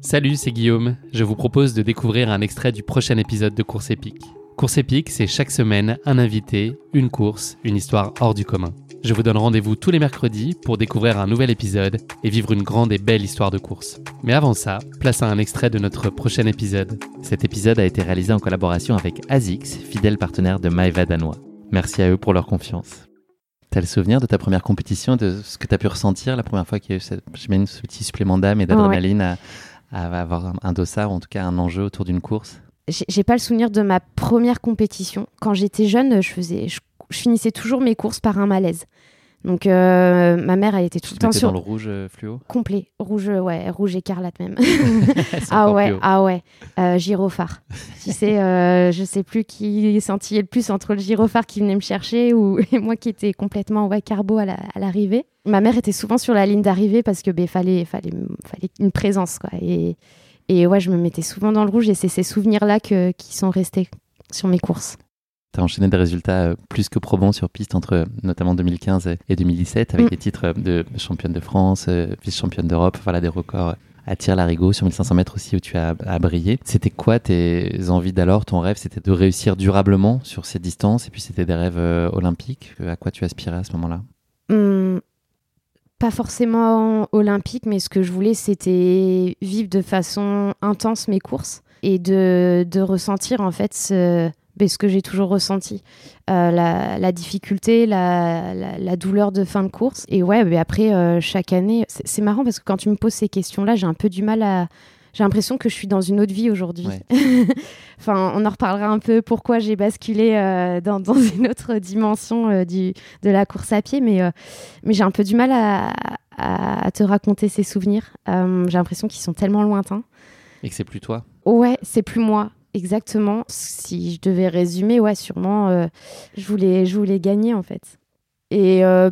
Salut, c'est Guillaume. Je vous propose de découvrir un extrait du prochain épisode de Course épique. Course épique, c'est chaque semaine un invité, une course, une histoire hors du commun. Je vous donne rendez-vous tous les mercredis pour découvrir un nouvel épisode et vivre une grande et belle histoire de course. Mais avant ça, place à un extrait de notre prochain épisode. Cet épisode a été réalisé en collaboration avec ASICS, fidèle partenaire de Maeva Danois. Merci à eux pour leur confiance. T'as le souvenir de ta première compétition, de ce que tu as pu ressentir la première fois qu'il y a eu cette, ce petit supplément d'âme et d'adrénaline à, à, avoir un dossard, ou en tout cas un enjeu autour d'une course J'ai pas le souvenir de ma première compétition. Quand j'étais jeune, je, finissais toujours mes courses par un malaise. Donc euh, ma mère, elle était tout le temps sur dans le rouge euh, fluo. Complet, rouge, ouais, rouge écarlate même. ah ouais, ah ouais, euh, gyrophare. tu sais, euh, je sais plus qui scintillait le plus entre le gyrophare qui venait me chercher ou moi qui étais complètement ouais carbo à l'arrivée. ma mère était souvent sur la ligne d'arrivée parce que ben fallait, fallait, fallait une présence quoi. Et, et ouais, je me mettais souvent dans le rouge et c'est ces souvenirs là que, qui sont restés sur mes courses. Tu as enchaîné des résultats euh, plus que probants sur piste entre notamment 2015 et 2017 avec mm. des titres de championne de France, euh, vice-championne d'Europe, voilà des records à Tire-Larigot sur 1500 mètres aussi où tu as, brillé. C'était quoi tes envies d'alors? Ton rêve, c'était de réussir durablement sur ces distances et puis c'était des rêves euh, olympiques? À quoi tu aspirais à ce moment-là? Mm, Pas forcément olympique, mais ce que je voulais, c'était vivre de façon intense mes courses et de, de ressentir en fait ce, ce que j'ai toujours ressenti. Euh, la, difficulté, la, douleur de fin de course. Et ouais, mais après, euh, chaque année, c'est marrant parce que quand tu me poses ces questions-là, j'ai un peu du mal à. J'ai l'impression que je suis dans une autre vie aujourd'hui. enfin, on en reparlera un peu pourquoi j'ai basculé euh, dans, une autre dimension du, de la course à pied, mais, mais j'ai un peu du mal à, à te raconter ces souvenirs. j'ai l'impression qu'ils sont tellement lointains. Et que c'est plus toi Ouais, c'est plus moi. Exactement. Si je devais résumer, ouais, sûrement, euh, je, voulais, je voulais gagner en fait. Et euh,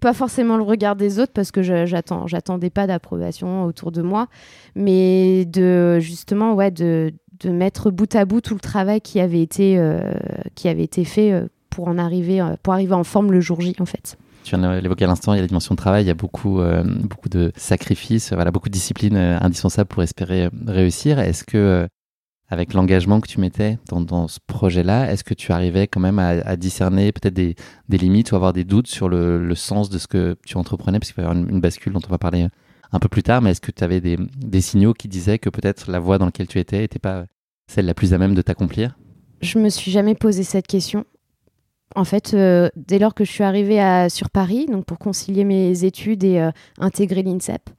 pas forcément le regard des autres parce que j'attends, j'attendais pas d'approbation autour de moi, mais de justement, ouais, de, de, mettre bout à bout tout le travail qui avait été, euh, qui avait été fait pour en arriver, pour arriver en forme le jour J en fait. Tu viens de l'évoquer à l'instant, il y a la dimension de travail, il y a beaucoup, beaucoup de sacrifices, voilà, beaucoup de disciplines indispensables pour espérer réussir. Est-ce que avec l'engagement que tu mettais dans, ce projet-là, est-ce que tu arrivais quand même à, discerner peut-être des, limites ou avoir des doutes sur le, sens de ce que tu entreprenais? Parce qu'il va y avoir une, bascule dont on va parler un peu plus tard, mais est-ce que tu avais des, signaux qui disaient que peut-être la voie dans laquelle tu étais n'était pas celle la plus à même de t'accomplir? Je me suis jamais posé cette question. En fait, euh, dès lors que je suis arrivée à, sur Paris, donc pour concilier mes études et euh, intégrer l'INSEP,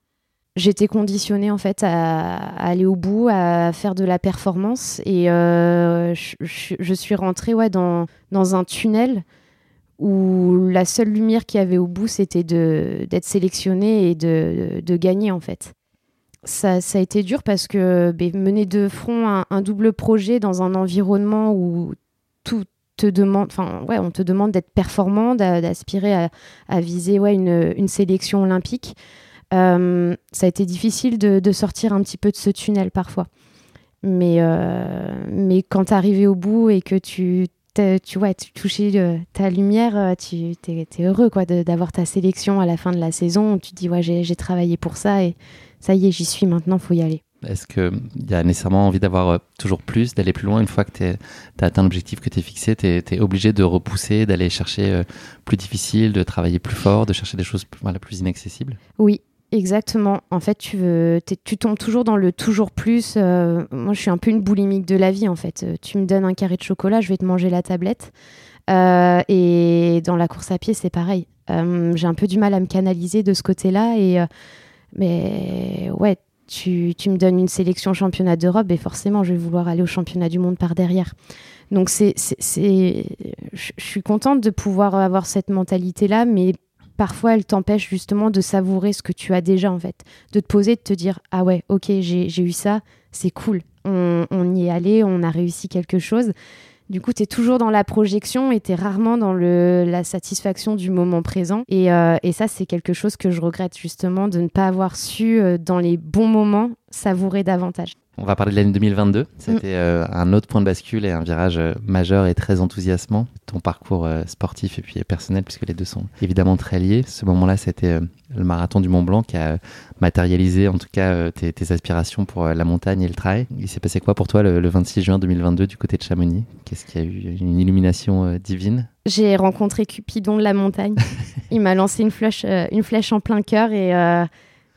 j'étais conditionnée en fait à, aller au bout, à faire de la performance et euh, je, suis rentrée ouais, dans, dans un tunnel où la seule lumière qu'il y avait au bout c'était d'être sélectionnée et de, de, gagner en fait. Ça, ça, a été dur parce que ben, mener de front un, double projet dans un environnement où tout te demande, enfin ouais, on te demande d'être performant, d'aspirer à, à, viser ouais, une, une sélection olympique. Euh, ça a été difficile de, sortir un petit peu de ce tunnel parfois. Mais, euh, mais quand tu arrivé au bout et que tu, tu, vois, tu touchais euh, ta lumière, tu es, heureux quoi, d'avoir ta sélection à la fin de la saison. Tu te dis, ouais, j'ai travaillé pour ça et ça y est, j'y suis maintenant, faut y aller. Est-ce qu'il y a nécessairement envie d'avoir toujours plus, d'aller plus loin Une fois que tu as atteint l'objectif que tu es fixé, tu es, obligé de repousser, d'aller chercher plus difficile, de travailler plus fort, de chercher des choses voilà, plus inaccessibles? Oui, Exactement. En fait, tu, tombes toujours dans le toujours plus. Euh, moi, je suis un peu une boulimique de la vie, en fait. Euh, tu me donnes un carré de chocolat, je vais te manger la tablette. Euh, et dans la course à pied, c'est pareil. J'ai un peu du mal à me canaliser de ce côté-là. Et mais ouais, tu, me donnes une sélection championnat d'Europe, et forcément, je vais vouloir aller au championnat du monde par derrière. Donc, je suis contente de pouvoir avoir cette mentalité-là, mais parfois elle t'empêche justement de savourer ce que tu as déjà en fait. De te poser, de te dire ah ouais, ok, j'ai eu ça, c'est cool, on, y est allé, on a réussi quelque chose. Du coup, tu es toujours dans la projection et tu es rarement dans la satisfaction du moment présent. Et, euh, et ça, c'est quelque chose que je regrette justement de ne pas avoir su, euh, dans les bons moments, savourer davantage. On va parler de l'année 2022. C'était euh, un autre point de bascule et un virage euh, majeur et très enthousiasmant. Ton parcours euh, sportif et puis personnel, puisque les deux sont évidemment très liés. Ce moment-là, c'était le marathon du Mont Blanc qui a matérialisé en tout cas tes, aspirations pour la montagne et le trail. Il s'est passé quoi pour toi le, 26 juin 2022 du côté de Chamonix? Qu'est-ce qu'il y a eu? Une illumination divine? J'ai rencontré Cupidon de la montagne. Il m'a lancé une flèche, une flèche en plein cœur et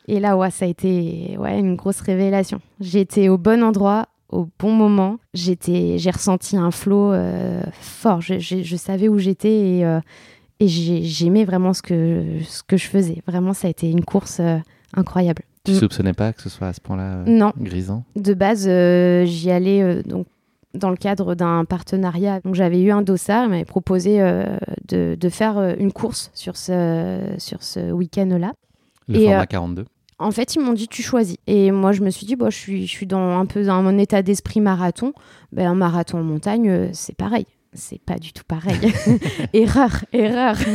et là, ouais, ça a été ouais, une grosse révélation. J'étais au bon endroit, au bon moment. J'étais, j'ai ressenti un flot euh, fort. Je, je, savais où j'étais et, euh, et j'aimais vraiment ce que, ce que je faisais. Vraiment, ça a été une course euh, incroyable. Tu ne mm. soupçonnais pas que ce soit à ce point-là non. grisant? De base, j'y allais donc dans le cadre d'un partenariat. Donc j'avais eu un dossard, il m'avait proposé de, de, faire une course sur ce, sur ce week-end-là. Le format 42 en fait, ils m'ont dit tu choisis. Et moi, je me suis dit, bon, je suis, je suis dans un peu dans mon état d'esprit marathon. Ben, un marathon en montagne, euh, c'est pareil. C'est pas du tout pareil. erreur, erreur.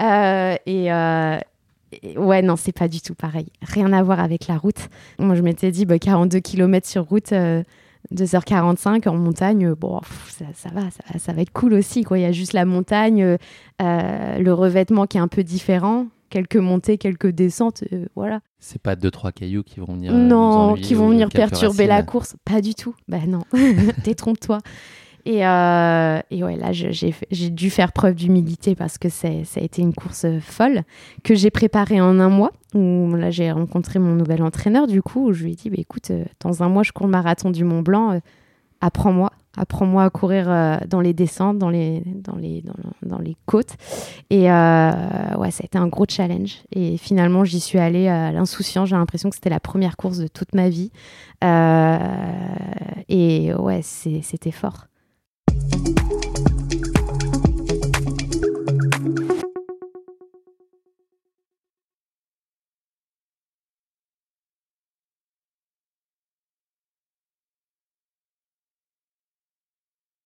Euh, euh, et, ouais, non, c'est pas du tout pareil. Rien à voir avec la route. Moi, je m'étais dit, 42 bah, km sur route. 2h45 en montagne, bon, ça, va, ça, ça, va être cool aussi. Quoi. Il y a juste la montagne, le revêtement qui est un peu différent quelques montées, quelques descentes, euh, voilà. C'est pas deux trois cailloux qui vont venir. Euh, non, qui vont venir perturber la course, pas du tout. Ben non, détrompe-toi. Et, euh, et, ouais, là, j'ai dû faire preuve d'humilité parce que ça a été une course folle que j'ai préparée en un mois. Où là, j'ai rencontré mon nouvel entraîneur, du coup, où je lui ai dit bah, écoute, dans un mois, je cours le marathon du Mont Blanc, apprends-moi apprends-moi à courir euh, dans les descentes, dans les, côtes. Et euh, ouais, ça a été un gros challenge. Et finalement, j'y suis allée à l'insouciance. J'ai l'impression que c'était la première course de toute ma vie. Euh, et ouais, c'était fort.